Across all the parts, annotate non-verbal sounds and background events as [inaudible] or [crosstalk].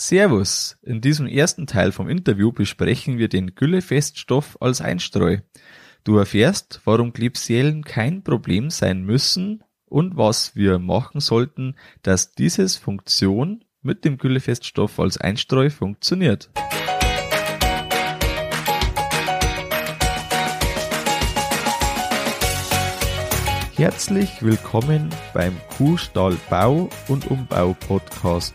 Servus! In diesem ersten Teil vom Interview besprechen wir den Güllefeststoff als Einstreu. Du erfährst, warum Klebsiellen kein Problem sein müssen und was wir machen sollten, dass dieses Funktion mit dem Güllefeststoff als Einstreu funktioniert. Herzlich willkommen beim Kuhstall Bau und Umbau Podcast.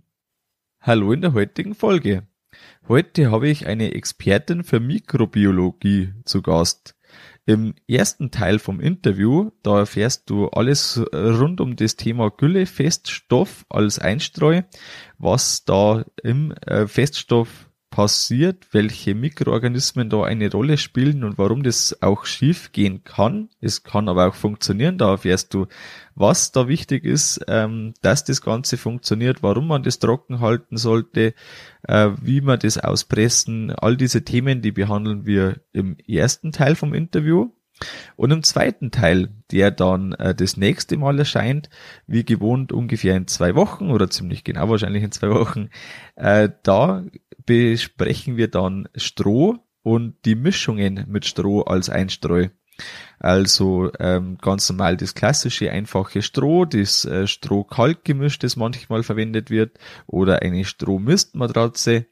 Hallo in der heutigen Folge. Heute habe ich eine Expertin für Mikrobiologie zu Gast. Im ersten Teil vom Interview, da erfährst du alles rund um das Thema Gülle-Feststoff als Einstreu, was da im äh, Feststoff passiert, welche Mikroorganismen da eine Rolle spielen und warum das auch schief gehen kann. Es kann aber auch funktionieren. Da erfährst du, was da wichtig ist, ähm, dass das Ganze funktioniert, warum man das trocken halten sollte, äh, wie man das auspressen. All diese Themen, die behandeln wir im ersten Teil vom Interview. Und im zweiten Teil, der dann äh, das nächste Mal erscheint, wie gewohnt ungefähr in zwei Wochen oder ziemlich genau wahrscheinlich in zwei Wochen, äh, da besprechen wir dann Stroh und die Mischungen mit Stroh als Einstreu. Also ähm, ganz normal das klassische einfache Stroh, das äh, Stroh-Kalk-Gemisch, das manchmal verwendet wird, oder eine Strohmistmatratze.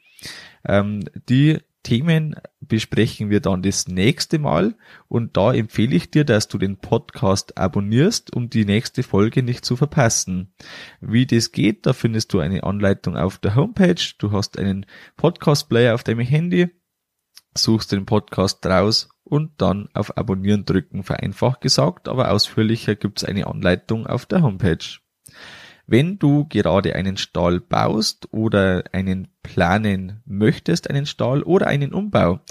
Ähm, die Themen besprechen wir dann das nächste Mal und da empfehle ich dir, dass du den Podcast abonnierst, um die nächste Folge nicht zu verpassen. Wie das geht, da findest du eine Anleitung auf der Homepage. Du hast einen Podcast-Player auf deinem Handy, suchst den Podcast raus und dann auf Abonnieren drücken, vereinfacht gesagt, aber ausführlicher gibt's eine Anleitung auf der Homepage. Wenn du gerade einen Stall baust oder einen planen möchtest, einen Stall oder einen Umbau,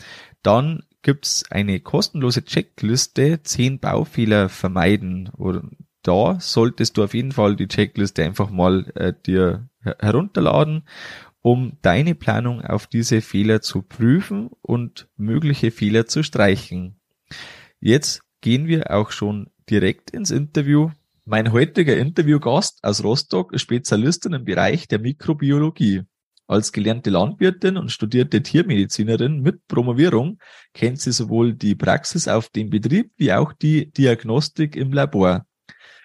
dann gibt's eine kostenlose Checkliste, 10 Baufehler vermeiden. Und da solltest du auf jeden Fall die Checkliste einfach mal äh, dir herunterladen, um deine Planung auf diese Fehler zu prüfen und mögliche Fehler zu streichen. Jetzt gehen wir auch schon direkt ins Interview mein heutiger Interviewgast aus Rostock ist Spezialistin im Bereich der Mikrobiologie. Als gelernte Landwirtin und studierte Tiermedizinerin mit Promovierung kennt sie sowohl die Praxis auf dem Betrieb wie auch die Diagnostik im Labor.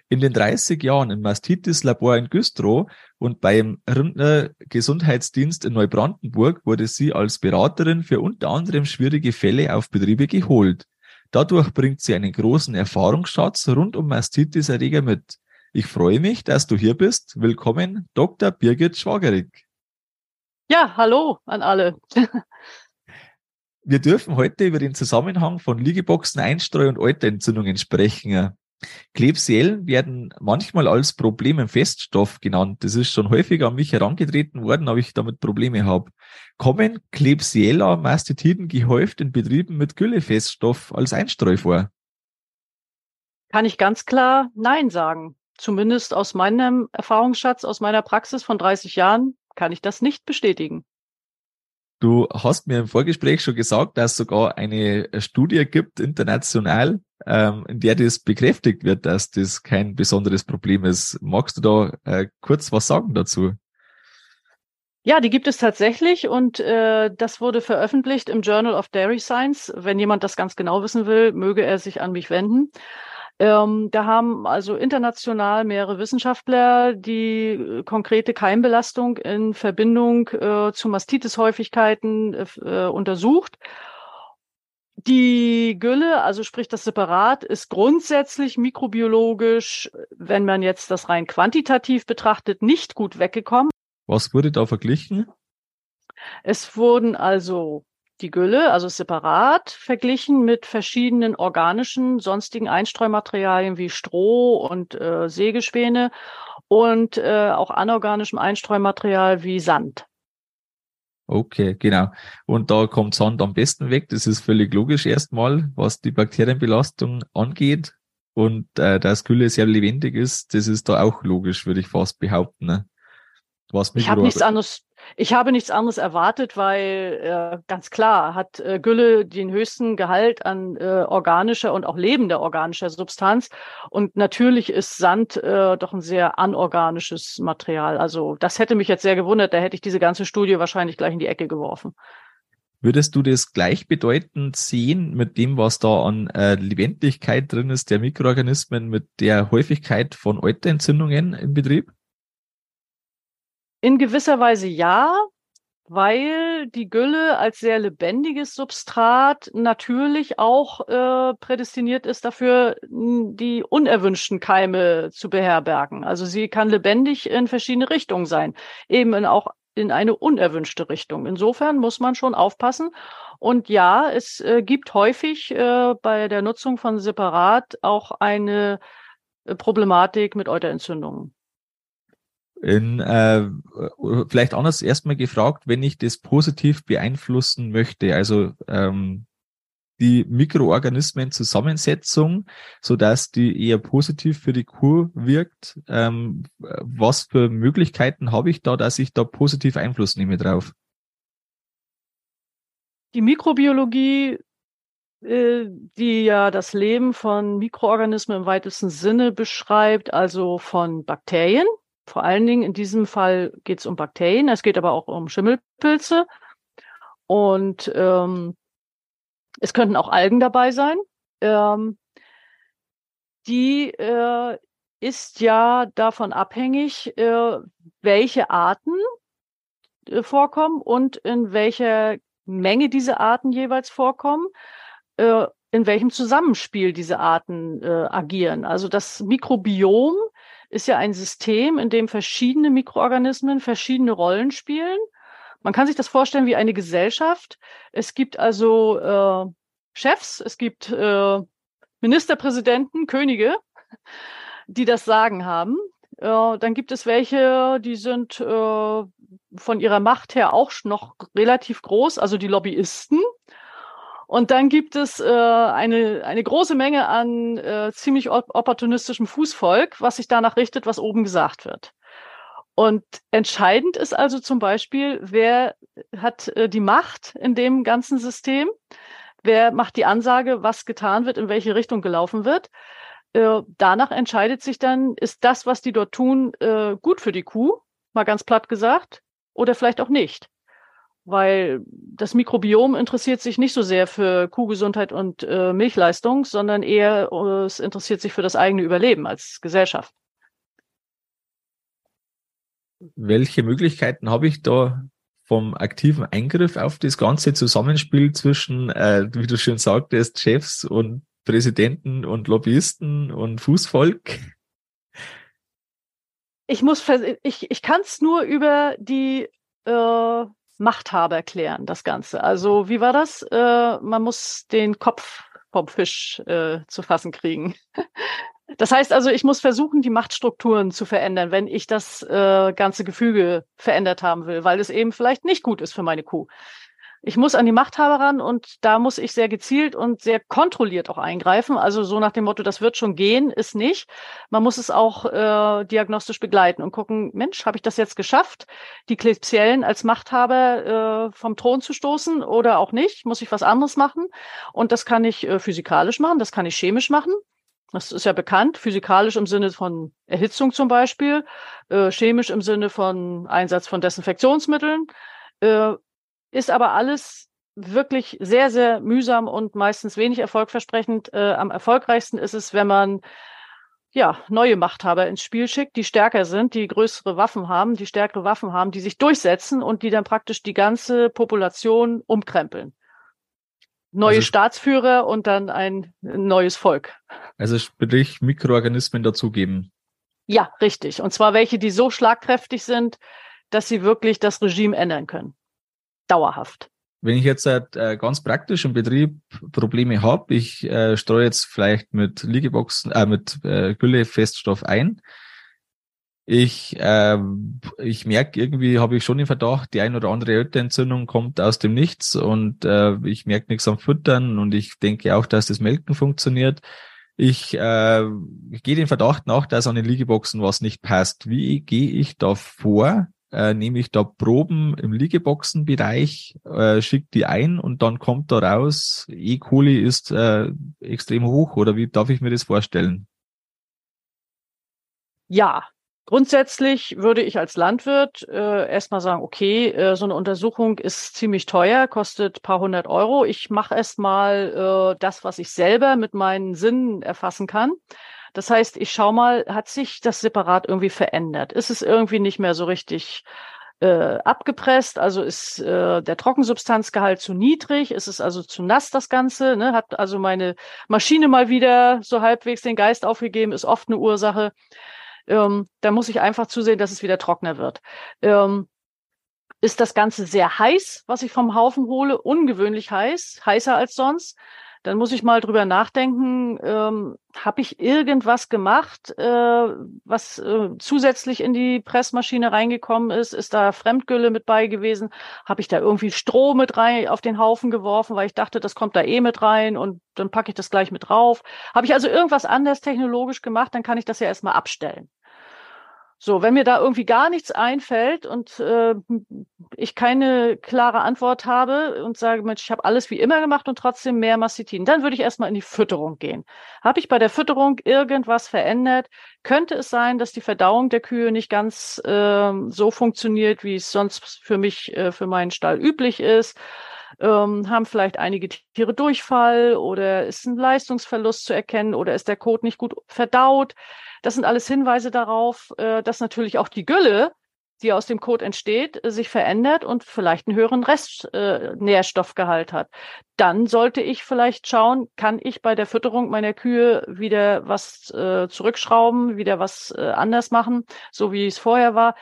In den 30 Jahren im Mastitis-Labor in Güstrow und beim Rindner Gesundheitsdienst in Neubrandenburg wurde sie als Beraterin für unter anderem schwierige Fälle auf Betriebe geholt. Dadurch bringt sie einen großen Erfahrungsschatz rund um Mastitis-Erreger mit. Ich freue mich, dass du hier bist. Willkommen, Dr. Birgit Schwagerig. Ja, hallo an alle. Wir dürfen heute über den Zusammenhang von Liegeboxen, Einstreu und Euterentzündungen sprechen. Klebsiellen werden manchmal als Problem im Feststoff genannt. Das ist schon häufiger an mich herangetreten worden, ob ich damit Probleme habe. Kommen Klebsiella Mastitiden gehäuft in Betrieben mit Güllefeststoff als Einstreu vor? Kann ich ganz klar Nein sagen. Zumindest aus meinem Erfahrungsschatz, aus meiner Praxis von 30 Jahren kann ich das nicht bestätigen. Du hast mir im Vorgespräch schon gesagt, dass es sogar eine Studie gibt, international, ähm, in der das bekräftigt wird, dass das kein besonderes Problem ist. Magst du da äh, kurz was sagen dazu? Ja, die gibt es tatsächlich und äh, das wurde veröffentlicht im Journal of Dairy Science. Wenn jemand das ganz genau wissen will, möge er sich an mich wenden. Ähm, da haben also international mehrere Wissenschaftler die äh, konkrete Keimbelastung in Verbindung äh, zu Mastitis-Häufigkeiten äh, untersucht. Die Gülle, also sprich das Separat, ist grundsätzlich mikrobiologisch, wenn man jetzt das rein quantitativ betrachtet, nicht gut weggekommen. Was wurde da verglichen? Es wurden also die Gülle, also separat verglichen mit verschiedenen organischen, sonstigen Einstreumaterialien wie Stroh und äh, Sägespäne und äh, auch anorganischem Einstreumaterial wie Sand. Okay, genau. Und da kommt Sand am besten weg. Das ist völlig logisch erstmal, was die Bakterienbelastung angeht. Und äh, dass Gülle sehr lebendig ist, das ist da auch logisch, würde ich fast behaupten. Ne? Was ich habe nichts anderes. Ich habe nichts anderes erwartet, weil äh, ganz klar hat äh, Gülle den höchsten Gehalt an äh, organischer und auch lebender organischer Substanz. Und natürlich ist Sand äh, doch ein sehr anorganisches Material. Also das hätte mich jetzt sehr gewundert. Da hätte ich diese ganze Studie wahrscheinlich gleich in die Ecke geworfen. Würdest du das gleichbedeutend sehen mit dem, was da an äh, Lebendigkeit drin ist, der Mikroorganismen, mit der Häufigkeit von Euterentzündungen im Betrieb? In gewisser Weise ja, weil die Gülle als sehr lebendiges Substrat natürlich auch äh, prädestiniert ist dafür, die unerwünschten Keime zu beherbergen. Also sie kann lebendig in verschiedene Richtungen sein, eben in auch in eine unerwünschte Richtung. Insofern muss man schon aufpassen. Und ja, es äh, gibt häufig äh, bei der Nutzung von Separat auch eine äh, Problematik mit Euterentzündungen. In, äh, vielleicht anders erstmal gefragt, wenn ich das positiv beeinflussen möchte, also ähm, die Mikroorganismenzusammensetzung, so dass die eher positiv für die Kuh wirkt. Ähm, was für Möglichkeiten habe ich da, dass ich da positiv Einfluss nehme drauf? Die Mikrobiologie, äh, die ja das Leben von Mikroorganismen im weitesten Sinne beschreibt, also von Bakterien, vor allen Dingen in diesem Fall geht es um Bakterien, es geht aber auch um Schimmelpilze. Und ähm, es könnten auch Algen dabei sein. Ähm, die äh, ist ja davon abhängig, äh, welche Arten äh, vorkommen und in welcher Menge diese Arten jeweils vorkommen, äh, in welchem Zusammenspiel diese Arten äh, agieren. Also das Mikrobiom ist ja ein System, in dem verschiedene Mikroorganismen verschiedene Rollen spielen. Man kann sich das vorstellen wie eine Gesellschaft. Es gibt also äh, Chefs, es gibt äh, Ministerpräsidenten, Könige, die das Sagen haben. Äh, dann gibt es welche, die sind äh, von ihrer Macht her auch noch relativ groß, also die Lobbyisten. Und dann gibt es äh, eine, eine große Menge an äh, ziemlich opportunistischem Fußvolk, was sich danach richtet, was oben gesagt wird. Und entscheidend ist also zum Beispiel, wer hat äh, die Macht in dem ganzen System, wer macht die Ansage, was getan wird, in welche Richtung gelaufen wird. Äh, danach entscheidet sich dann, ist das, was die dort tun, äh, gut für die Kuh, mal ganz platt gesagt, oder vielleicht auch nicht weil das Mikrobiom interessiert sich nicht so sehr für Kuhgesundheit und äh, Milchleistung, sondern eher äh, es interessiert sich für das eigene Überleben als Gesellschaft. Welche Möglichkeiten habe ich da vom aktiven Eingriff auf das ganze Zusammenspiel zwischen, äh, wie du schon sagtest, Chefs und Präsidenten und Lobbyisten und Fußvolk? Ich muss, ich, ich kann es nur über die äh, Machthaber erklären, das Ganze. Also wie war das? Äh, man muss den Kopf vom Fisch äh, zu fassen kriegen. [laughs] Das heißt also, ich muss versuchen, die Machtstrukturen zu verändern, wenn ich das äh, ganze Gefüge verändert haben will, weil es eben vielleicht nicht gut ist für meine Kuh ich muss an die Machthaber ran und da muss ich sehr gezielt und sehr kontrolliert auch eingreifen. Also so nach dem Motto, das wird schon gehen, ist nicht. Man muss es auch äh, diagnostisch begleiten und gucken, Mensch, habe ich das jetzt geschafft, die Klebsiellen als Machthaber äh, vom Thron zu stoßen oder auch nicht? Muss ich was anderes machen? Und das kann ich äh, physikalisch machen, das kann ich chemisch machen. Das ist ja bekannt, physikalisch im Sinne von Erhitzung zum Beispiel, äh, chemisch im Sinne von Einsatz von Desinfektionsmitteln. Äh, ist aber alles wirklich sehr, sehr mühsam und meistens wenig erfolgversprechend. Äh, am erfolgreichsten ist es, wenn man ja, neue Machthaber ins Spiel schickt, die stärker sind, die größere Waffen haben, die stärkere Waffen haben, die sich durchsetzen und die dann praktisch die ganze Population umkrempeln. Neue also, Staatsführer und dann ein neues Volk. Also sprich Mikroorganismen dazugeben. Ja, richtig. Und zwar welche, die so schlagkräftig sind, dass sie wirklich das Regime ändern können dauerhaft. Wenn ich jetzt äh, ganz praktisch im Betrieb Probleme habe, ich äh, streue jetzt vielleicht mit Liegeboxen, äh, mit äh, Gülle ein, Ich, äh, ich merke irgendwie, habe ich schon den Verdacht, die ein oder andere Öterentzündung kommt aus dem Nichts und äh, ich merke nichts am Füttern und ich denke auch, dass das Melken funktioniert. Ich, äh, gehe den Verdacht nach, dass an den Liegeboxen was nicht passt. Wie gehe ich da vor? Äh, nehme ich da Proben im Liegeboxenbereich, äh, schicke die ein und dann kommt da raus, E. coli ist äh, extrem hoch oder wie darf ich mir das vorstellen? Ja, Grundsätzlich würde ich als Landwirt äh, erstmal sagen, okay, äh, so eine Untersuchung ist ziemlich teuer, kostet paar hundert Euro. Ich mache erstmal äh, das, was ich selber mit meinen Sinnen erfassen kann. Das heißt, ich schaue mal, hat sich das Separat irgendwie verändert? Ist es irgendwie nicht mehr so richtig äh, abgepresst? Also ist äh, der Trockensubstanzgehalt zu niedrig? Ist es also zu nass, das Ganze? Ne? Hat also meine Maschine mal wieder so halbwegs den Geist aufgegeben? Ist oft eine Ursache. Ähm, da muss ich einfach zusehen, dass es wieder trockener wird. Ähm, ist das Ganze sehr heiß, was ich vom Haufen hole, ungewöhnlich heiß, heißer als sonst, dann muss ich mal drüber nachdenken, ähm, habe ich irgendwas gemacht, äh, was äh, zusätzlich in die Pressmaschine reingekommen ist? Ist da Fremdgülle mit bei gewesen? Habe ich da irgendwie Stroh mit rein auf den Haufen geworfen, weil ich dachte, das kommt da eh mit rein und dann packe ich das gleich mit drauf. Habe ich also irgendwas anders technologisch gemacht, dann kann ich das ja erstmal abstellen. So, wenn mir da irgendwie gar nichts einfällt und äh, ich keine klare Antwort habe und sage, Mensch, ich habe alles wie immer gemacht und trotzdem mehr Mastitin, dann würde ich erstmal in die Fütterung gehen. Habe ich bei der Fütterung irgendwas verändert? Könnte es sein, dass die Verdauung der Kühe nicht ganz äh, so funktioniert, wie es sonst für mich, äh, für meinen Stall üblich ist? Ähm, haben vielleicht einige Tiere Durchfall oder ist ein Leistungsverlust zu erkennen oder ist der Kot nicht gut verdaut? Das sind alles Hinweise darauf, äh, dass natürlich auch die Gülle, die aus dem Kot entsteht, äh, sich verändert und vielleicht einen höheren Restnährstoffgehalt äh, hat. Dann sollte ich vielleicht schauen, kann ich bei der Fütterung meiner Kühe wieder was äh, zurückschrauben, wieder was äh, anders machen, so wie es vorher war.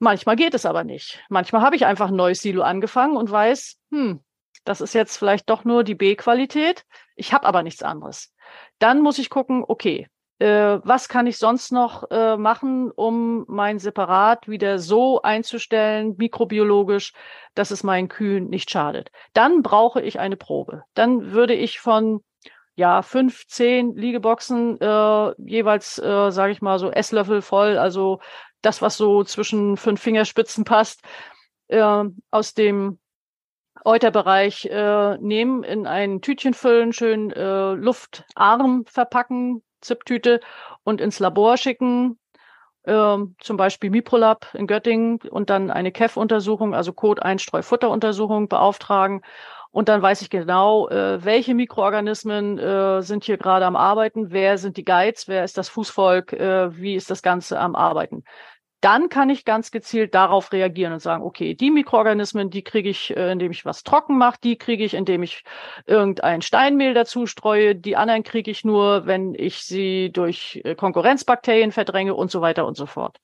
Manchmal geht es aber nicht. Manchmal habe ich einfach ein neues Silo angefangen und weiß, hm, das ist jetzt vielleicht doch nur die B-Qualität. Ich habe aber nichts anderes. Dann muss ich gucken, okay, äh, was kann ich sonst noch äh, machen, um mein Separat wieder so einzustellen, mikrobiologisch, dass es meinen Kühen nicht schadet. Dann brauche ich eine Probe. Dann würde ich von ja, fünf, zehn Liegeboxen äh, jeweils, äh, sage ich mal, so Esslöffel voll, also das, was so zwischen fünf Fingerspitzen passt, äh, aus dem Euterbereich äh, nehmen, in ein Tütchen füllen, schön äh, luftarm verpacken, ZIP-Tüte und ins Labor schicken, ähm, zum Beispiel Miprolab in Göttingen und dann eine KEF-Untersuchung, also Kot-Einstreu-Futteruntersuchung beauftragen. Und dann weiß ich genau, äh, welche Mikroorganismen äh, sind hier gerade am Arbeiten, wer sind die Guides, wer ist das Fußvolk, äh, wie ist das Ganze am Arbeiten dann kann ich ganz gezielt darauf reagieren und sagen, okay, die Mikroorganismen, die kriege ich, äh, indem ich was trocken mache, die kriege ich, indem ich irgendein Steinmehl dazu streue, die anderen kriege ich nur, wenn ich sie durch äh, Konkurrenzbakterien verdränge und so weiter und so fort.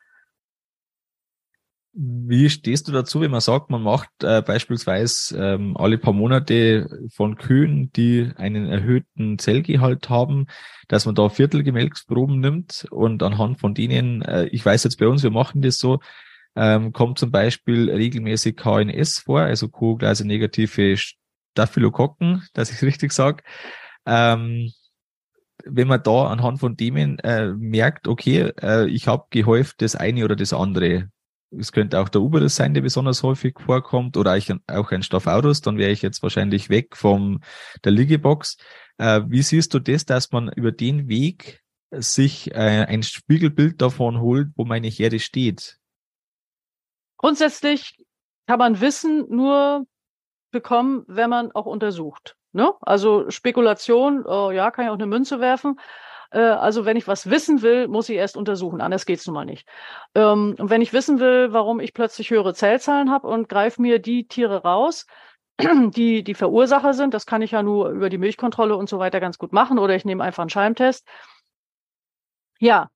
Wie stehst du dazu, wenn man sagt, man macht äh, beispielsweise ähm, alle paar Monate von Kühen, die einen erhöhten Zellgehalt haben, dass man da Viertelgemelksproben nimmt und anhand von denen, äh, ich weiß jetzt bei uns, wir machen das so, ähm, kommt zum Beispiel regelmäßig KNS vor, also Kohlgleise negative Staphylokokken, dass ich es richtig sage. Ähm, wenn man da anhand von Themen äh, merkt, okay, äh, ich habe gehäuft das eine oder das andere, es könnte auch der Uberus sein, der besonders häufig vorkommt, oder auch ein Staphaurus, dann wäre ich jetzt wahrscheinlich weg vom der Liegebox. Äh, wie siehst du das, dass man über den Weg sich äh, ein Spiegelbild davon holt, wo meine Herde steht? Grundsätzlich kann man Wissen nur bekommen, wenn man auch untersucht. Ne? Also Spekulation, oh, ja, kann ich auch eine Münze werfen. Äh, also wenn ich was wissen will, muss ich erst untersuchen, anders geht's nun mal nicht. Ähm, und wenn ich wissen will, warum ich plötzlich höhere Zellzahlen habe und greife mir die Tiere raus, [clears throat] die die Verursacher sind, das kann ich ja nur über die Milchkontrolle und so weiter ganz gut machen oder ich nehme einfach einen Scheimtest. Ja,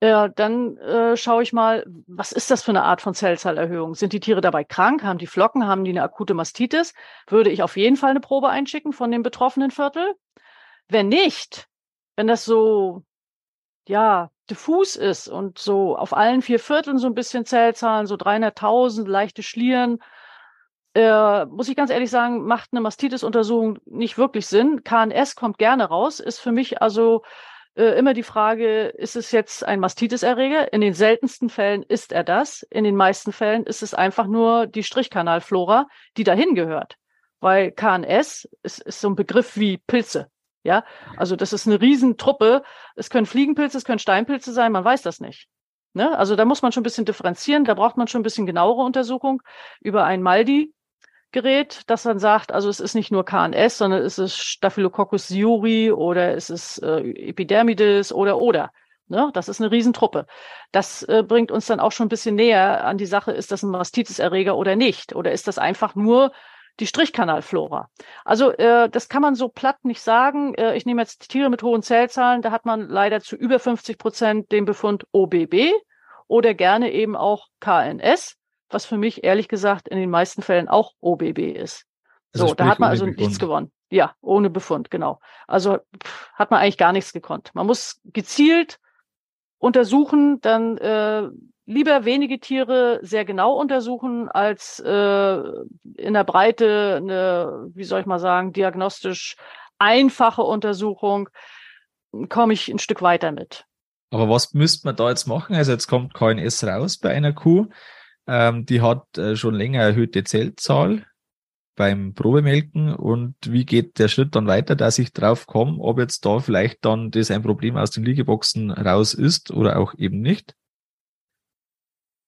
äh, dann äh, schaue ich mal, was ist das für eine Art von Zellzahlerhöhung? Sind die Tiere dabei krank? Haben die Flocken? Haben die eine akute Mastitis? Würde ich auf jeden Fall eine Probe einschicken von dem betroffenen Viertel. Wenn nicht, wenn das so ja, diffus ist und so auf allen vier Vierteln so ein bisschen Zellzahlen, so 300.000, leichte Schlieren, äh, muss ich ganz ehrlich sagen, macht eine Mastitis-Untersuchung nicht wirklich Sinn. KNS kommt gerne raus, ist für mich also äh, immer die Frage, ist es jetzt ein Mastitis-Erreger? In den seltensten Fällen ist er das. In den meisten Fällen ist es einfach nur die Strichkanalflora, die dahin gehört. Weil KNS ist, ist so ein Begriff wie Pilze. Ja, also das ist eine Riesentruppe. Es können Fliegenpilze, es können Steinpilze sein, man weiß das nicht. Ne? Also da muss man schon ein bisschen differenzieren, da braucht man schon ein bisschen genauere Untersuchung über ein Maldi, Gerät, das dann sagt, also es ist nicht nur KNS, sondern es ist Staphylococcus suri oder es ist äh, Epidermidis oder oder. Ne? Das ist eine Riesentruppe. Das äh, bringt uns dann auch schon ein bisschen näher an die Sache, ist das ein Mastitis-Erreger oder nicht? Oder ist das einfach nur die Strichkanalflora? Also äh, das kann man so platt nicht sagen. Äh, ich nehme jetzt Tiere mit hohen Zellzahlen, da hat man leider zu über 50 Prozent den Befund OBB oder gerne eben auch KNS was für mich ehrlich gesagt in den meisten Fällen auch OBB ist. Also so, da hat man also nichts gewonnen. Ja, ohne Befund, genau. Also pff, hat man eigentlich gar nichts gekonnt. Man muss gezielt untersuchen, dann äh, lieber wenige Tiere sehr genau untersuchen, als äh, in der Breite eine, wie soll ich mal sagen, diagnostisch einfache Untersuchung, komme ich ein Stück weiter mit. Aber was müsste man da jetzt machen? Also jetzt kommt KNS raus bei einer Kuh. Ähm, die hat äh, schon länger erhöhte Zellzahl beim Probemelken und wie geht der Schritt dann weiter, dass ich drauf komme, ob jetzt da vielleicht dann das ein Problem aus den Liegeboxen raus ist oder auch eben nicht?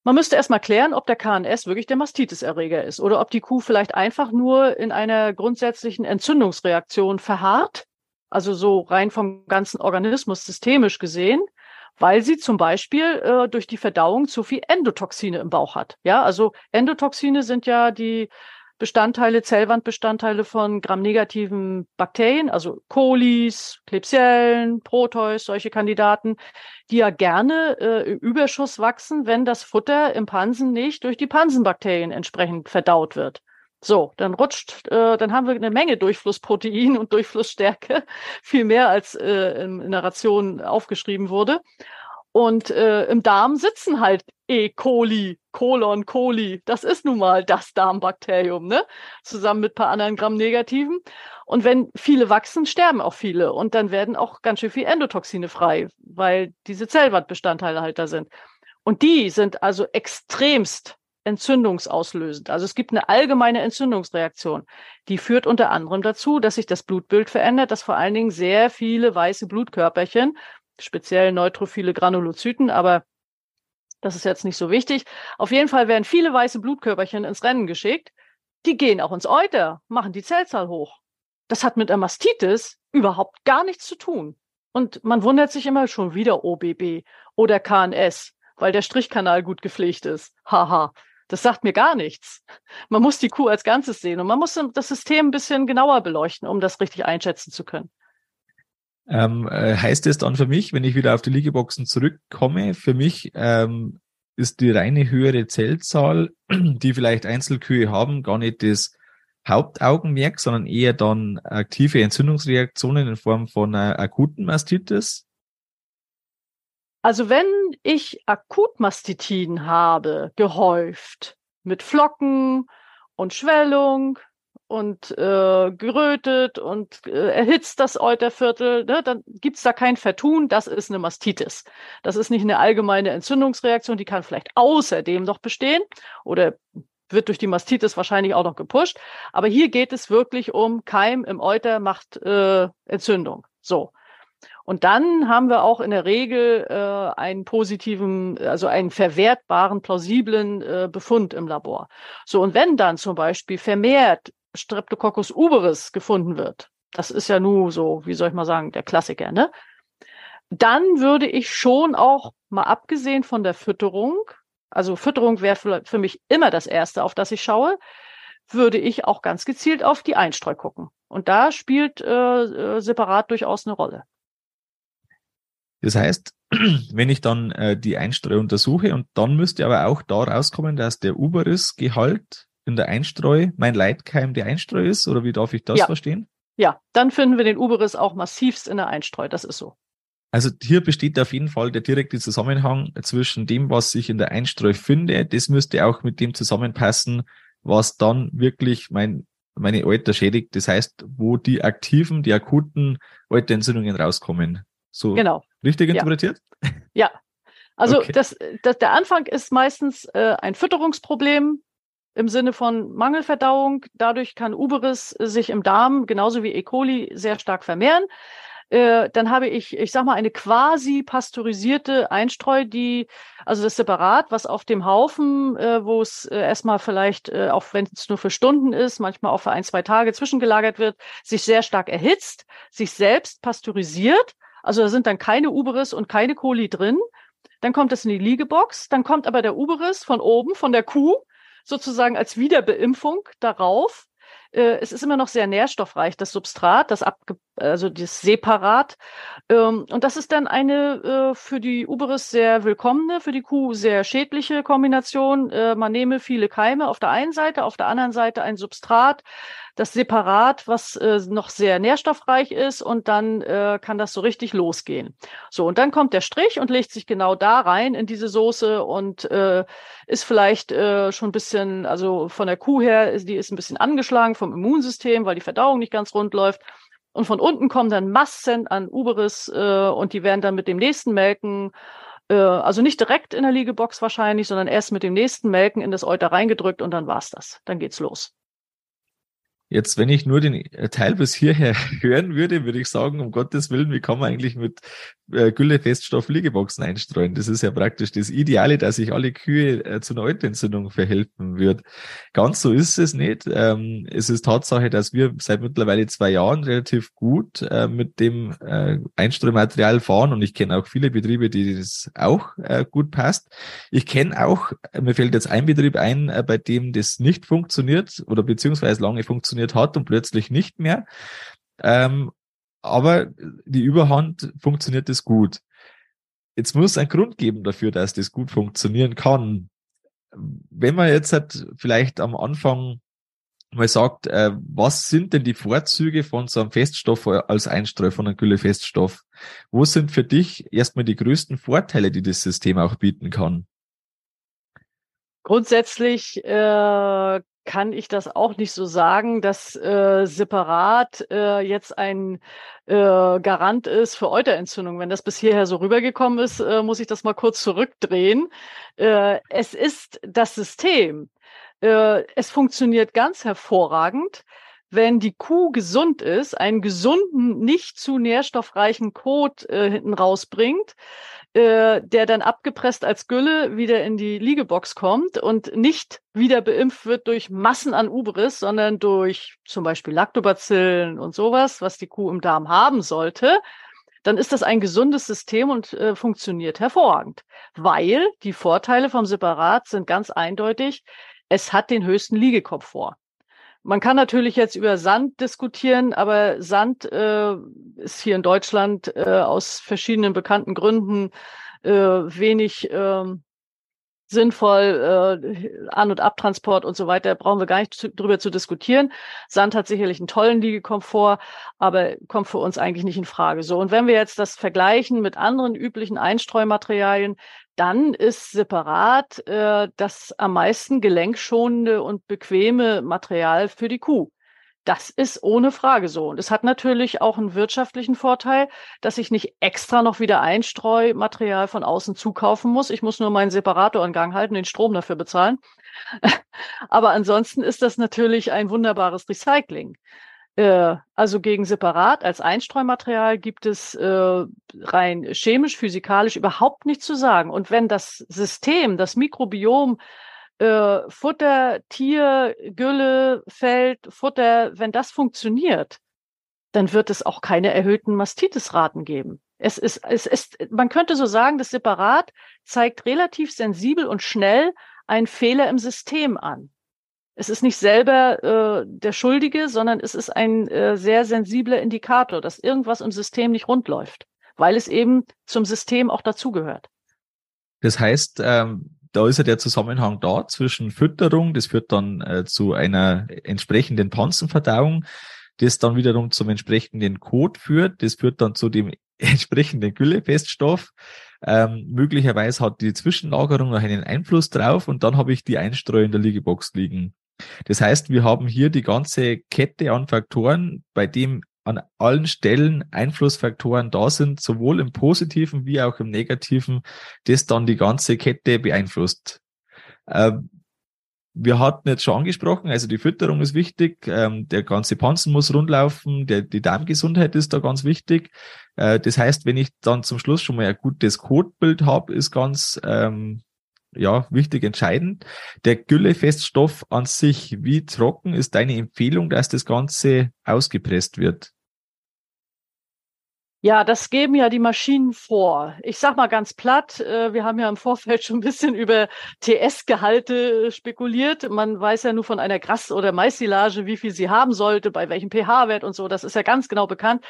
Man müsste erstmal klären, ob der KNS wirklich der Mastitis-Erreger ist oder ob die Kuh vielleicht einfach nur in einer grundsätzlichen Entzündungsreaktion verharrt, also so rein vom ganzen Organismus systemisch gesehen weil sie zum Beispiel äh, durch die Verdauung zu viel Endotoxine im Bauch hat. Ja, also Endotoxine sind ja die Bestandteile, Zellwandbestandteile von gramnegativen Bakterien, also Colis, Klebsiellen, Proteus, solche Kandidaten, die ja gerne äh, im Überschuss wachsen, wenn das Futter im Pansen nicht durch die Pansenbakterien entsprechend verdaut wird. So, dann rutscht, äh, dann haben wir eine Menge Durchflussprotein und Durchflussstärke, [laughs] viel mehr als äh, in, in der Ration aufgeschrieben wurde. Und äh, im Darm sitzen halt E. coli, Colon coli. Das ist nun mal das Darmbakterium, ne? Zusammen mit paar anderen Gramm-Negativen. Und wenn viele wachsen, sterben auch viele. Und dann werden auch ganz schön viel Endotoxine frei, weil diese Zellwandbestandteile halt da sind. Und die sind also extremst entzündungsauslösend. Also es gibt eine allgemeine Entzündungsreaktion. Die führt unter anderem dazu, dass sich das Blutbild verändert, dass vor allen Dingen sehr viele weiße Blutkörperchen, speziell neutrophile Granulozyten, aber das ist jetzt nicht so wichtig. Auf jeden Fall werden viele weiße Blutkörperchen ins Rennen geschickt. Die gehen auch ins Euter, machen die Zellzahl hoch. Das hat mit der Mastitis überhaupt gar nichts zu tun. Und man wundert sich immer schon wieder OBB oder KNS, weil der Strichkanal gut gepflegt ist. Haha. Das sagt mir gar nichts. Man muss die Kuh als Ganzes sehen und man muss das System ein bisschen genauer beleuchten, um das richtig einschätzen zu können. Ähm, äh, heißt es dann für mich, wenn ich wieder auf die Liegeboxen zurückkomme, für mich ähm, ist die reine höhere Zellzahl, [clears throat] die vielleicht Einzelkühe haben, gar nicht das Hauptaugenmerk, sondern eher dann aktive Entzündungsreaktionen in Form von einer akuten Mastitis? Also wenn ich Akutmastitin habe, gehäuft, mit Flocken und Schwellung und äh, gerötet und äh, erhitzt das Euterviertel, ne, dann gibt's da kein Vertun, das ist eine Mastitis. Das ist nicht eine allgemeine Entzündungsreaktion, die kann vielleicht außerdem noch bestehen oder wird durch die Mastitis wahrscheinlich auch noch gepusht. Aber hier geht es wirklich um Keim im Euter macht äh, Entzündung. So. Und dann haben wir auch in der Regel äh, einen positiven, also einen verwertbaren, plausiblen äh, Befund im Labor. So, und wenn dann zum Beispiel vermehrt Streptococcus uberis gefunden wird, das ist ja nur so, wie soll ich mal sagen, der Klassiker, ne? Dann würde ich schon auch, mal abgesehen von der Fütterung, also Fütterung wäre für, für mich immer das Erste, auf das ich schaue, würde ich auch ganz gezielt auf die Einstreu gucken. Und da spielt äh, äh separat durchaus eine Rolle. Das heißt, [clears throat] wenn ich dann äh, die Einstreu untersuche und dann müsste aber auch da rauskommen, dass der Uberis-Gehalt in der Einstreu mein Leitkeim der Einstreu ist, oder wie darf ich das ja. verstehen? Ja, dann finden wir den Uberis auch massivst in der Einstreu, das ist so. Also hier besteht auf jeden Fall der direkte Zusammenhang zwischen dem, was ich in der Einstreu finde. Das müsste auch mit dem zusammenpassen, was dann wirklich mein, meine Alter schädigt. Das heißt, wo die aktiven, die akuten Alterentzündungen rauskommen. So genau. richtig interpretiert? Ja. Also okay. das, das, der Anfang ist meistens äh, ein Fütterungsproblem im Sinne von Mangelverdauung. Dadurch kann Uberis sich im Darm genauso wie E. coli sehr stark vermehren. Äh, dann habe ich, ich sag mal, eine quasi pasteurisierte Einstreu, die, also das Separat, was auf dem Haufen, äh, wo es äh, erstmal vielleicht, auch wenn es nur für Stunden ist, manchmal auch für ein, zwei Tage zwischengelagert wird, sich sehr stark erhitzt, sich selbst pasteurisiert. Also da sind dann keine Uberis und keine Coli drin. Dann kommt es in die Liegebox, dann kommt aber der Uberis von oben, von der Kuh, sozusagen als Wiederbeimpfung darauf äh, es ist immer noch sehr nährstoffreich, das Substrat, das abge also das Separat. Ähm, und das ist dann eine äh, für die Uberis sehr willkommene, für die Kuh sehr schädliche Kombination. Äh, man nehme viele Keime auf der einen Seite, auf der anderen Seite ein Substrat, das Separat, was äh, noch sehr nährstoffreich ist und dann äh, kann das so richtig losgehen. So, und dann kommt der Strich und legt sich genau da rein in diese Soße und äh, ist vielleicht äh, schon ein bisschen, also von der Kuh her, die ist ein bisschen angeschlagen vom Immunsystem, weil die Verdauung nicht ganz rund läuft. Und von unten kommen dann Massen an Uberis äh, und die werden dann mit dem nächsten Melken äh, also nicht direkt in der Liegebox wahrscheinlich, sondern erst mit dem nächsten Melken in das Euter reingedrückt und dann war's das. Dann geht's los. Jetzt, wenn ich nur den äh, Teil bis hierher [laughs] hören würde, würde ich sagen, um Gottes Willen, wie kann man eigentlich mit äh, Gülle-Feststoff Liegeboxen einstreuen? Das ist ja praktisch das Ideale, dass ich alle Kühe äh, zu einer Altentzündung verhelfen wird. Ganz so ist es nicht. Ähm, es ist Tatsache, dass wir seit mittlerweile zwei Jahren relativ gut äh, mit dem Einstreumaterial fahren und ich kenne auch viele Betriebe, die das auch gut passt. Ich kenne auch, mir fällt jetzt ein Betrieb ein, bei dem das nicht funktioniert oder beziehungsweise lange funktioniert funktioniert hat und plötzlich nicht mehr. Ähm, aber die Überhand funktioniert es gut. Jetzt muss es einen Grund geben dafür, dass das gut funktionieren kann. Wenn man jetzt halt vielleicht am Anfang mal sagt, äh, was sind denn die Vorzüge von so einem Feststoff als Einstreu von einem Güllefeststoff? Wo sind für dich erstmal die größten Vorteile, die das System auch bieten kann? Grundsätzlich äh, kann ich das auch nicht so sagen, dass äh, separat äh, jetzt ein äh, Garant ist für Euterentzündung. Wenn das bis hierher so rübergekommen ist, äh, muss ich das mal kurz zurückdrehen. Äh, es ist das System. Äh, es funktioniert ganz hervorragend wenn die Kuh gesund ist, einen gesunden, nicht zu nährstoffreichen Kot äh, hinten rausbringt, äh, der dann abgepresst als Gülle wieder in die Liegebox kommt und nicht wieder beimpft wird durch Massen an Uberis, sondern durch zum Beispiel Lactobacillen und sowas, was die Kuh im Darm haben sollte, dann ist das ein gesundes System und äh, funktioniert hervorragend. Weil die Vorteile vom Separat sind ganz eindeutig, es hat den höchsten Liegekomfort. Man kann natürlich jetzt über Sand diskutieren, aber Sand äh, ist hier in Deutschland äh, aus verschiedenen bekannten Gründen äh, wenig äh, sinnvoll, äh, An- und Abtransport und so weiter, brauchen wir gar nicht zu, drüber zu diskutieren. Sand hat sicherlich einen tollen Liegekomfort, aber kommt für uns eigentlich nicht in Frage. So, und wenn wir jetzt das vergleichen mit anderen üblichen Einstreumaterialien, dann ist separat äh, das am meisten gelenkschonende und bequeme Material für die Kuh. Das ist ohne Frage so. Und es hat natürlich auch einen wirtschaftlichen Vorteil, dass ich nicht extra noch wieder Einstreumaterial von außen zukaufen muss. Ich muss nur meinen Separator in Gang halten, den Strom dafür bezahlen. [laughs] Aber ansonsten ist das natürlich ein wunderbares Recycling. Äh, also gegen Separat als Einstreumaterial gibt es äh, rein chemisch, physikalisch überhaupt nichts zu sagen. Und wenn das System, das Mikrobiom äh, Futter, Tier, Gülle, Feld, Futter, wenn das funktioniert, dann wird es auch keine erhöhten Mastitisraten geben. Es ist, es ist, man könnte so sagen, das Separat zeigt relativ sensibel und schnell einen Fehler im System an. Es ist nicht selber äh, der Schuldige, sondern es ist ein äh, sehr sensibler Indikator, dass irgendwas im System nicht rund läuft, weil es eben zum System auch dazugehört. Das heißt, ähm, da ist ja der Zusammenhang da zwischen Fütterung, das führt dann äh, zu einer entsprechenden Panzenverdauung, das dann wiederum zum entsprechenden Kot führt, das führt dann zu dem [laughs] entsprechenden Güllefeststoff. Ähm, möglicherweise hat die Zwischenlagerung noch einen Einfluss drauf und dann habe ich die Einstreu in der Liegebox liegen. Das heißt, wir haben hier die ganze Kette an Faktoren, bei dem an allen Stellen Einflussfaktoren da sind, sowohl im positiven wie auch im negativen, das dann die ganze Kette beeinflusst. Ähm, wir hatten jetzt schon angesprochen, also die Fütterung ist wichtig, ähm, der ganze Panzen muss rundlaufen, der, die Darmgesundheit ist da ganz wichtig. Äh, das heißt, wenn ich dann zum Schluss schon mal ein gutes Kotbild habe, ist ganz ähm, ja, wichtig, entscheidend. Der Güllefeststoff an sich, wie trocken ist deine Empfehlung, dass das Ganze ausgepresst wird? Ja, das geben ja die Maschinen vor. Ich sag mal ganz platt, äh, wir haben ja im Vorfeld [laughs] schon ein bisschen über TS-Gehalte spekuliert. Man weiß ja nur von einer Gras- oder Maissilage, wie viel sie haben sollte, bei welchem pH-Wert und so. Das ist ja ganz genau bekannt.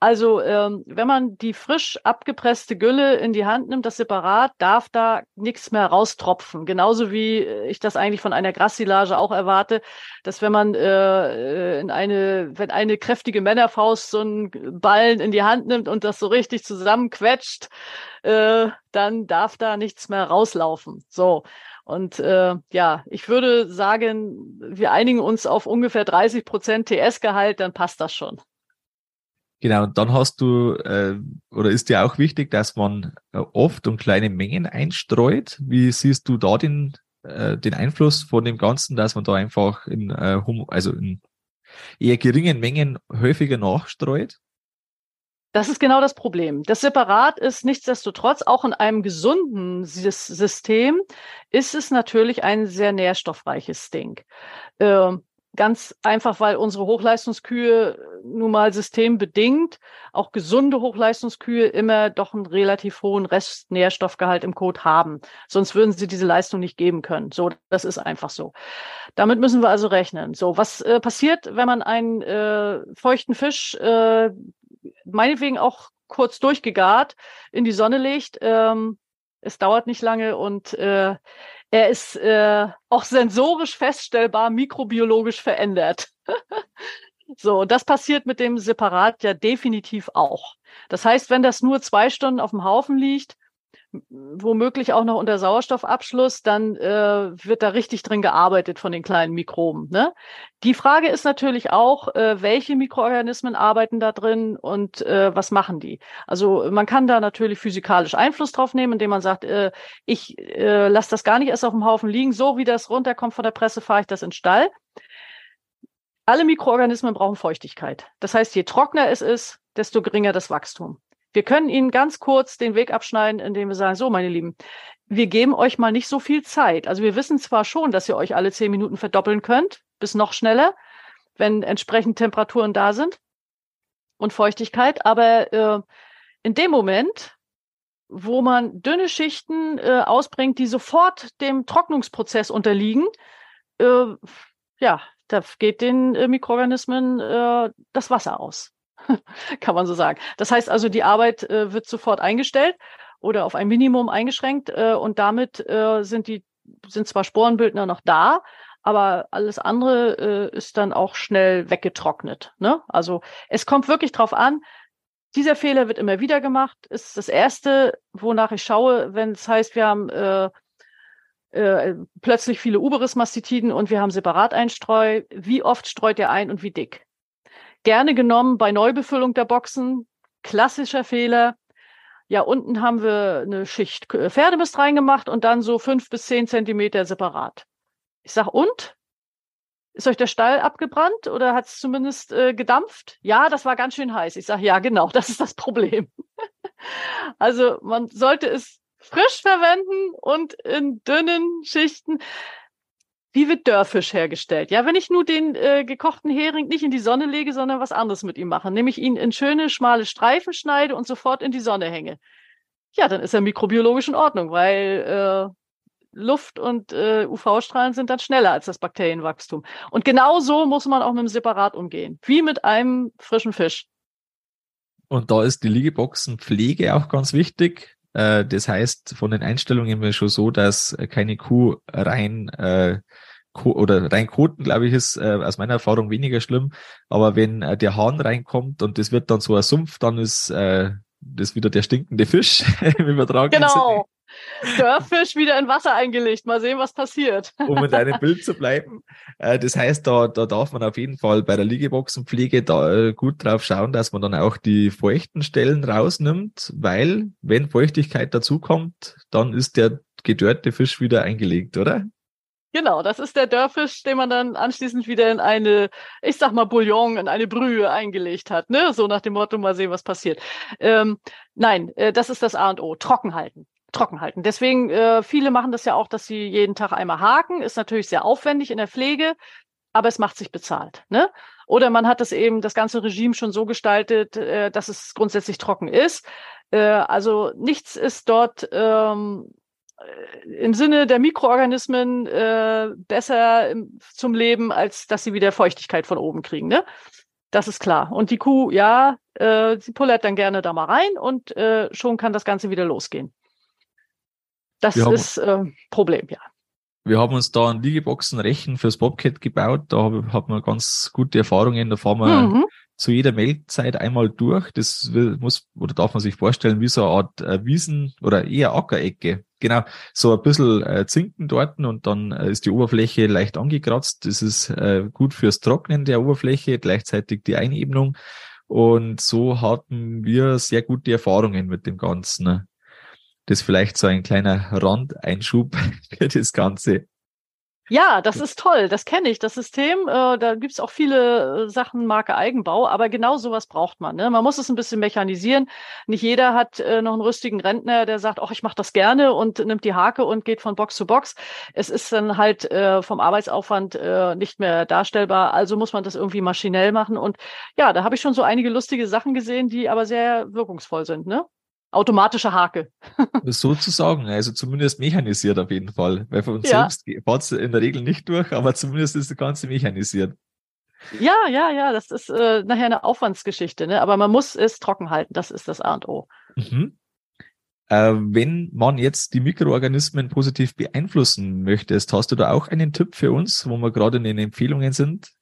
Also, ähm, wenn man die frisch abgepresste Gülle in die Hand nimmt, das separat, darf da nichts mehr raustropfen. Genauso wie ich das eigentlich von einer Grassilage auch erwarte, dass wenn man äh, in eine, wenn eine kräftige Männerfaust so einen Ballen in die Hand nimmt und das so richtig zusammenquetscht, äh, dann darf da nichts mehr rauslaufen. So. Und äh, ja, ich würde sagen, wir einigen uns auf ungefähr 30 Prozent TS-Gehalt, dann passt das schon. Genau, und dann hast du, äh, oder ist dir auch wichtig, dass man äh, oft und kleine Mengen einstreut. Wie siehst du da den, äh, den Einfluss von dem Ganzen, dass man da einfach in, äh, also in eher geringen Mengen häufiger nachstreut? Das ist genau das Problem. Das Separat ist nichtsdestotrotz auch in einem gesunden System ist es natürlich ein sehr nährstoffreiches Ding. Äh, ganz einfach, weil unsere Hochleistungskühe nun mal systembedingt, auch gesunde Hochleistungskühe immer doch einen relativ hohen Restnährstoffgehalt im Kot haben. Sonst würden sie diese Leistung nicht geben können. So, das ist einfach so. Damit müssen wir also rechnen. So, was äh, passiert, wenn man einen äh, feuchten Fisch äh, meinetwegen auch kurz durchgegart in die Sonne legt. Ähm, es dauert nicht lange und äh, er ist äh, auch sensorisch feststellbar mikrobiologisch verändert. [laughs] so, das passiert mit dem Separat ja definitiv auch. Das heißt, wenn das nur zwei Stunden auf dem Haufen liegt, womöglich auch noch unter Sauerstoffabschluss, dann äh, wird da richtig drin gearbeitet von den kleinen Mikroben. Ne? Die Frage ist natürlich auch, äh, welche Mikroorganismen arbeiten da drin und äh, was machen die? Also man kann da natürlich physikalisch Einfluss drauf nehmen, indem man sagt, äh, ich äh, lasse das gar nicht erst auf dem Haufen liegen, so wie das runterkommt von der Presse, fahre ich das in den Stall. Alle Mikroorganismen brauchen Feuchtigkeit. Das heißt, je trockener es ist, desto geringer das Wachstum. Wir können Ihnen ganz kurz den Weg abschneiden, indem wir sagen, so, meine Lieben, wir geben euch mal nicht so viel Zeit. Also wir wissen zwar schon, dass ihr euch alle zehn Minuten verdoppeln könnt, bis noch schneller, wenn entsprechend Temperaturen da sind und Feuchtigkeit, aber äh, in dem Moment, wo man dünne Schichten äh, ausbringt, die sofort dem Trocknungsprozess unterliegen, äh, ja, da geht den äh, Mikroorganismen äh, das Wasser aus. [laughs] kann man so sagen. Das heißt also, die Arbeit äh, wird sofort eingestellt oder auf ein Minimum eingeschränkt äh, und damit äh, sind die sind zwar Sporenbildner noch da, aber alles andere äh, ist dann auch schnell weggetrocknet. Ne? Also es kommt wirklich drauf an. Dieser Fehler wird immer wieder gemacht. Ist das erste, wonach ich schaue, wenn es heißt, wir haben äh, äh, plötzlich viele Uberis-Mastitiden und wir haben Separateinstreu. Wie oft streut ihr ein und wie dick? Gerne genommen bei Neubefüllung der Boxen. Klassischer Fehler. Ja, unten haben wir eine Schicht Pferdemist reingemacht und dann so fünf bis zehn Zentimeter separat. Ich sag, und? Ist euch der Stall abgebrannt oder hat es zumindest äh, gedampft? Ja, das war ganz schön heiß. Ich sage, ja, genau, [laughs] das ist das Problem. [laughs] also man sollte es frisch verwenden und in dünnen Schichten. Wie wird Dörrfisch hergestellt? Ja, wenn ich nur den äh, gekochten Hering nicht in die Sonne lege, sondern was anderes mit ihm mache, nämlich ihn in schöne, schmale Streifen schneide und sofort in die Sonne hänge. Ja, dann ist er mikrobiologisch in Ordnung, weil äh, Luft und äh, UV-Strahlen sind dann schneller als das Bakterienwachstum. Und genau so muss man auch mit dem Separat umgehen, wie mit einem frischen Fisch. Und da ist die Liegeboxenpflege auch ganz wichtig. Äh, das heißt, von den Einstellungen wäre schon so, dass keine Kuh rein äh, oder rein Koten, glaube ich, ist äh, aus meiner Erfahrung weniger schlimm. Aber wenn äh, der Hahn reinkommt und das wird dann so ein Sumpf, dann ist äh, das wieder der stinkende Fisch [laughs] im übertragenen Genau. Dörrfisch wieder in Wasser eingelegt. Mal sehen, was passiert. [laughs] um in deinem Bild zu bleiben. Äh, das heißt, da, da darf man auf jeden Fall bei der Liegeboxenpflege da äh, gut drauf schauen, dass man dann auch die feuchten Stellen rausnimmt, weil wenn Feuchtigkeit dazukommt, dann ist der gedörrte Fisch wieder eingelegt, oder? Genau, das ist der Dörrfisch, den man dann anschließend wieder in eine, ich sag mal, Bouillon, in eine Brühe eingelegt hat. Ne? So nach dem Motto, mal sehen, was passiert. Ähm, nein, äh, das ist das A und O. Trocken halten trocken halten. Deswegen, äh, viele machen das ja auch, dass sie jeden Tag einmal haken. Ist natürlich sehr aufwendig in der Pflege, aber es macht sich bezahlt. Ne? Oder man hat das eben, das ganze Regime schon so gestaltet, äh, dass es grundsätzlich trocken ist. Äh, also nichts ist dort ähm, äh, im Sinne der Mikroorganismen äh, besser zum Leben, als dass sie wieder Feuchtigkeit von oben kriegen. Ne? Das ist klar. Und die Kuh, ja, äh, sie pullert dann gerne da mal rein und äh, schon kann das Ganze wieder losgehen. Das ist äh, Problem, ja. Wir haben uns da ein Liegeboxenrechen fürs Bobcat gebaut. Da hat man ganz gute Erfahrungen. Da fahren wir mhm. zu jeder Meldzeit einmal durch. Das muss oder darf man sich vorstellen wie so eine Art äh, Wiesen oder eher Ackerecke. Genau, so ein bisschen äh, Zinken dort und dann äh, ist die Oberfläche leicht angekratzt. Das ist äh, gut fürs Trocknen der Oberfläche, gleichzeitig die Einebnung. Und so hatten wir sehr gute Erfahrungen mit dem Ganzen. Das ist vielleicht so ein kleiner Randeinschub [laughs] für das Ganze. Ja, das ist toll. Das kenne ich, das System. Äh, da gibt's auch viele äh, Sachen Marke Eigenbau, aber genau sowas braucht man. Ne? Man muss es ein bisschen mechanisieren. Nicht jeder hat äh, noch einen rüstigen Rentner, der sagt, ach, ich mache das gerne und nimmt die Hake und geht von Box zu Box. Es ist dann halt äh, vom Arbeitsaufwand äh, nicht mehr darstellbar. Also muss man das irgendwie maschinell machen. Und ja, da habe ich schon so einige lustige Sachen gesehen, die aber sehr wirkungsvoll sind. Ne? Automatische Hake. [laughs] Sozusagen, also zumindest mechanisiert auf jeden Fall. Weil von uns ja. selbst fährt es in der Regel nicht durch, aber zumindest ist das Ganze mechanisiert. Ja, ja, ja, das ist äh, nachher eine Aufwandsgeschichte, ne? aber man muss es trocken halten, das ist das A und O. Mhm. Äh, wenn man jetzt die Mikroorganismen positiv beeinflussen möchtest, hast du da auch einen Tipp für uns, wo wir gerade in den Empfehlungen sind?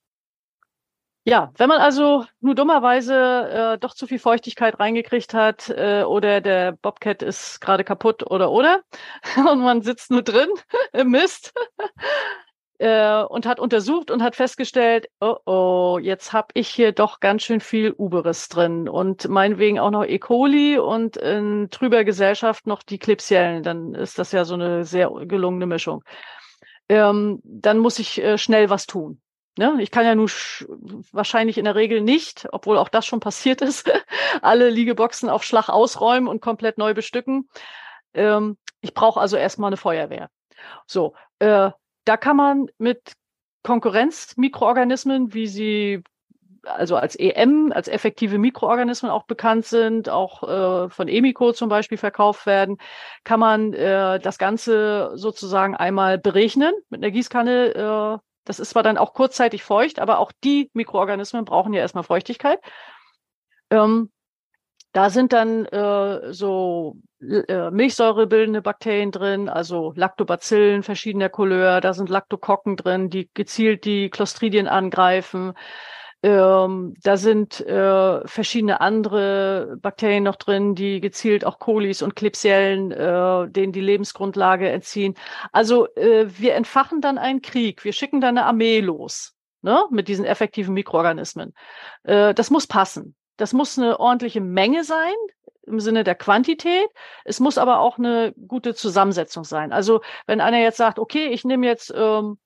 Ja, wenn man also nur dummerweise äh, doch zu viel Feuchtigkeit reingekriegt hat äh, oder der Bobcat ist gerade kaputt oder oder [laughs] und man sitzt nur drin [laughs] im Mist [laughs] äh, und hat untersucht und hat festgestellt, oh oh, jetzt habe ich hier doch ganz schön viel Uberis drin und meinetwegen auch noch E. coli und in trüber Gesellschaft noch die Klebsiellen, dann ist das ja so eine sehr gelungene Mischung. Ähm, dann muss ich äh, schnell was tun. Ne? Ich kann ja nur wahrscheinlich in der Regel nicht, obwohl auch das schon passiert ist, [laughs] alle Liegeboxen auf Schlag ausräumen und komplett neu bestücken. Ähm, ich brauche also erstmal eine Feuerwehr. So, äh, da kann man mit Konkurrenzmikroorganismen, wie sie also als EM, als effektive Mikroorganismen auch bekannt sind, auch äh, von Emiko zum Beispiel verkauft werden, kann man äh, das Ganze sozusagen einmal berechnen mit einer Gießkanne äh, das ist zwar dann auch kurzzeitig feucht, aber auch die Mikroorganismen brauchen ja erstmal Feuchtigkeit. Ähm, da sind dann äh, so äh, Milchsäurebildende Bakterien drin, also Lactobacillen verschiedener Couleur, da sind Lactokokken drin, die gezielt die Clostridien angreifen. Ähm, da sind äh, verschiedene andere Bakterien noch drin, die gezielt auch Kolis und Klebsiellen, äh, denen die Lebensgrundlage entziehen. Also äh, wir entfachen dann einen Krieg. Wir schicken dann eine Armee los ne, mit diesen effektiven Mikroorganismen. Äh, das muss passen. Das muss eine ordentliche Menge sein im Sinne der Quantität. Es muss aber auch eine gute Zusammensetzung sein. Also wenn einer jetzt sagt, okay, ich nehme jetzt ähm,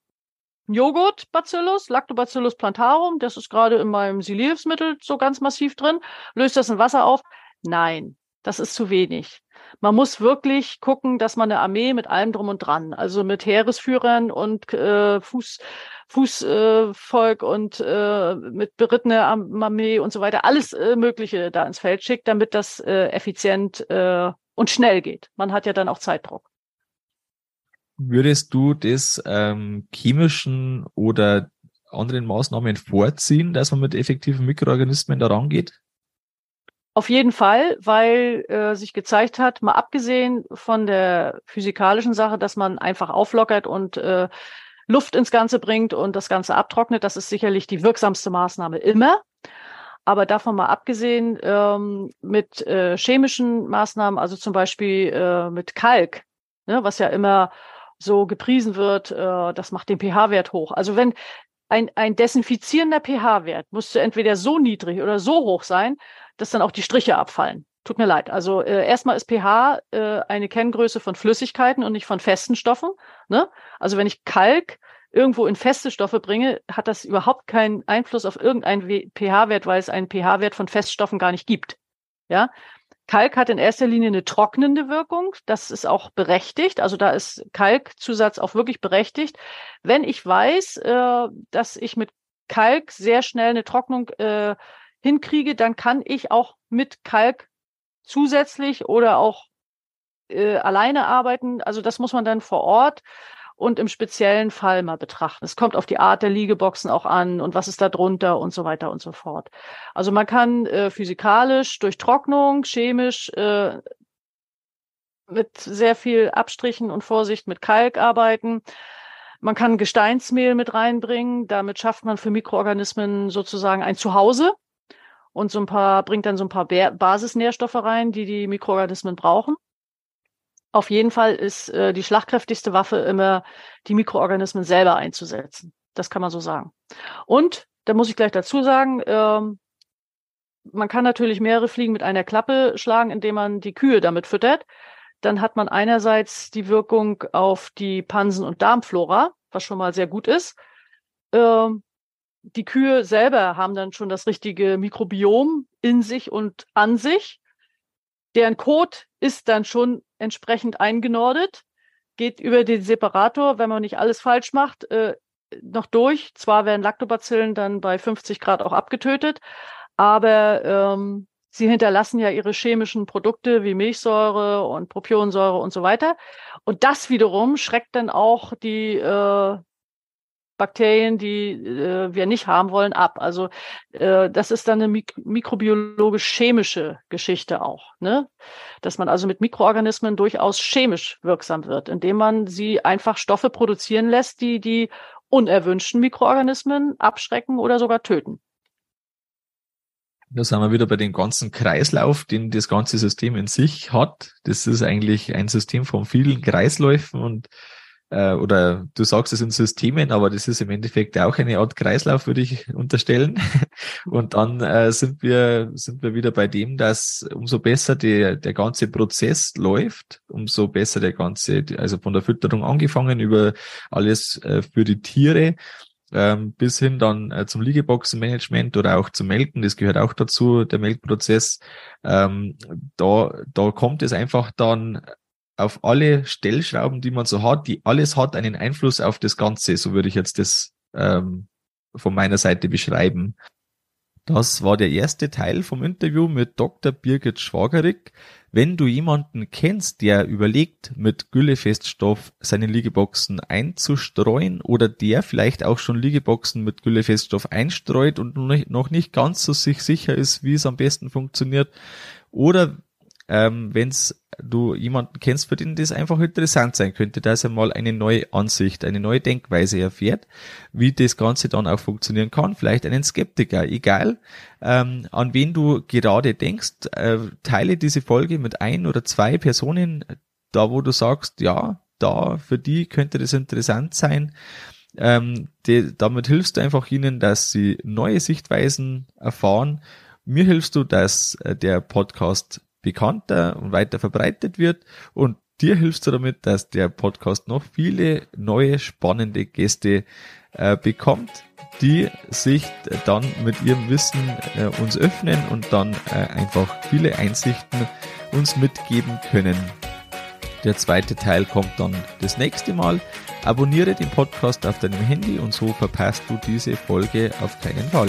Joghurt-Bacillus, Lactobacillus plantarum, das ist gerade in meinem Siliersmittel so ganz massiv drin. Löst das in Wasser auf? Nein, das ist zu wenig. Man muss wirklich gucken, dass man eine Armee mit allem drum und dran, also mit Heeresführern und äh, Fuß, Fußvolk äh, und äh, mit berittener Armee und so weiter, alles äh, Mögliche da ins Feld schickt, damit das äh, effizient äh, und schnell geht. Man hat ja dann auch Zeitdruck. Würdest du das ähm, chemischen oder anderen Maßnahmen vorziehen, dass man mit effektiven Mikroorganismen da rangeht? Auf jeden Fall, weil äh, sich gezeigt hat, mal abgesehen von der physikalischen Sache, dass man einfach auflockert und äh, Luft ins Ganze bringt und das Ganze abtrocknet, das ist sicherlich die wirksamste Maßnahme immer. Aber davon mal abgesehen, ähm, mit äh, chemischen Maßnahmen, also zum Beispiel äh, mit Kalk, ne, was ja immer so gepriesen wird, äh, das macht den pH-Wert hoch. Also wenn ein, ein desinfizierender pH-Wert musste entweder so niedrig oder so hoch sein, dass dann auch die Striche abfallen. Tut mir leid. Also äh, erstmal ist pH äh, eine Kenngröße von Flüssigkeiten und nicht von festen Stoffen. Ne? Also wenn ich Kalk irgendwo in feste Stoffe bringe, hat das überhaupt keinen Einfluss auf irgendeinen pH-Wert, weil es einen pH-Wert von Feststoffen gar nicht gibt. Ja, Kalk hat in erster Linie eine trocknende Wirkung. Das ist auch berechtigt. Also da ist Kalkzusatz auch wirklich berechtigt. Wenn ich weiß, äh, dass ich mit Kalk sehr schnell eine Trocknung äh, hinkriege, dann kann ich auch mit Kalk zusätzlich oder auch äh, alleine arbeiten. Also das muss man dann vor Ort und im speziellen Fall mal betrachten. Es kommt auf die Art der Liegeboxen auch an und was ist da drunter und so weiter und so fort. Also man kann äh, physikalisch durch Trocknung, chemisch äh, mit sehr viel Abstrichen und Vorsicht mit Kalk arbeiten. Man kann Gesteinsmehl mit reinbringen. Damit schafft man für Mikroorganismen sozusagen ein Zuhause und so ein paar, bringt dann so ein paar Basisnährstoffe rein, die die Mikroorganismen brauchen. Auf jeden Fall ist äh, die schlagkräftigste Waffe immer, die Mikroorganismen selber einzusetzen. Das kann man so sagen. Und da muss ich gleich dazu sagen, ähm, man kann natürlich mehrere Fliegen mit einer Klappe schlagen, indem man die Kühe damit füttert. Dann hat man einerseits die Wirkung auf die Pansen- und Darmflora, was schon mal sehr gut ist. Ähm, die Kühe selber haben dann schon das richtige Mikrobiom in sich und an sich. Deren Kot ist dann schon entsprechend eingenordet, geht über den Separator, wenn man nicht alles falsch macht, äh, noch durch. Zwar werden Lactobacillen dann bei 50 Grad auch abgetötet, aber ähm, sie hinterlassen ja ihre chemischen Produkte wie Milchsäure und Propionsäure und so weiter. Und das wiederum schreckt dann auch die äh, Bakterien, die äh, wir nicht haben wollen, ab. Also äh, das ist dann eine mik mikrobiologisch-chemische Geschichte auch, ne? Dass man also mit Mikroorganismen durchaus chemisch wirksam wird, indem man sie einfach Stoffe produzieren lässt, die die unerwünschten Mikroorganismen abschrecken oder sogar töten. Da sind wir wieder bei dem ganzen Kreislauf, den das ganze System in sich hat. Das ist eigentlich ein System von vielen Kreisläufen und äh, oder du sagst es in Systemen, aber das ist im Endeffekt auch eine Art Kreislauf, würde ich unterstellen. [laughs] Und dann äh, sind wir sind wir wieder bei dem, dass umso besser der der ganze Prozess läuft, umso besser der ganze, also von der Fütterung angefangen über alles äh, für die Tiere ähm, bis hin dann äh, zum Liegeboxenmanagement oder auch zum Melken, das gehört auch dazu, der Melkprozess. Ähm, da, da kommt es einfach dann auf alle Stellschrauben, die man so hat, die alles hat einen Einfluss auf das Ganze. So würde ich jetzt das ähm, von meiner Seite beschreiben. Das war der erste Teil vom Interview mit Dr. Birgit Schwagerig. Wenn du jemanden kennst, der überlegt, mit Güllefeststoff seine Liegeboxen einzustreuen oder der vielleicht auch schon Liegeboxen mit Güllefeststoff einstreut und noch nicht ganz so sich sicher ist, wie es am besten funktioniert, oder ähm, wenn du jemanden kennst, für den das einfach interessant sein könnte, dass er mal eine neue Ansicht, eine neue Denkweise erfährt, wie das Ganze dann auch funktionieren kann, vielleicht einen Skeptiker, egal ähm, an wen du gerade denkst, äh, teile diese Folge mit ein oder zwei Personen, da wo du sagst, ja, da für die könnte das interessant sein. Ähm, die, damit hilfst du einfach ihnen, dass sie neue Sichtweisen erfahren. Mir hilfst du, dass äh, der Podcast bekannter und weiter verbreitet wird und dir hilfst du damit, dass der Podcast noch viele neue spannende Gäste äh, bekommt, die sich dann mit ihrem Wissen äh, uns öffnen und dann äh, einfach viele Einsichten uns mitgeben können. Der zweite Teil kommt dann das nächste Mal. Abonniere den Podcast auf deinem Handy und so verpasst du diese Folge auf keinen Fall.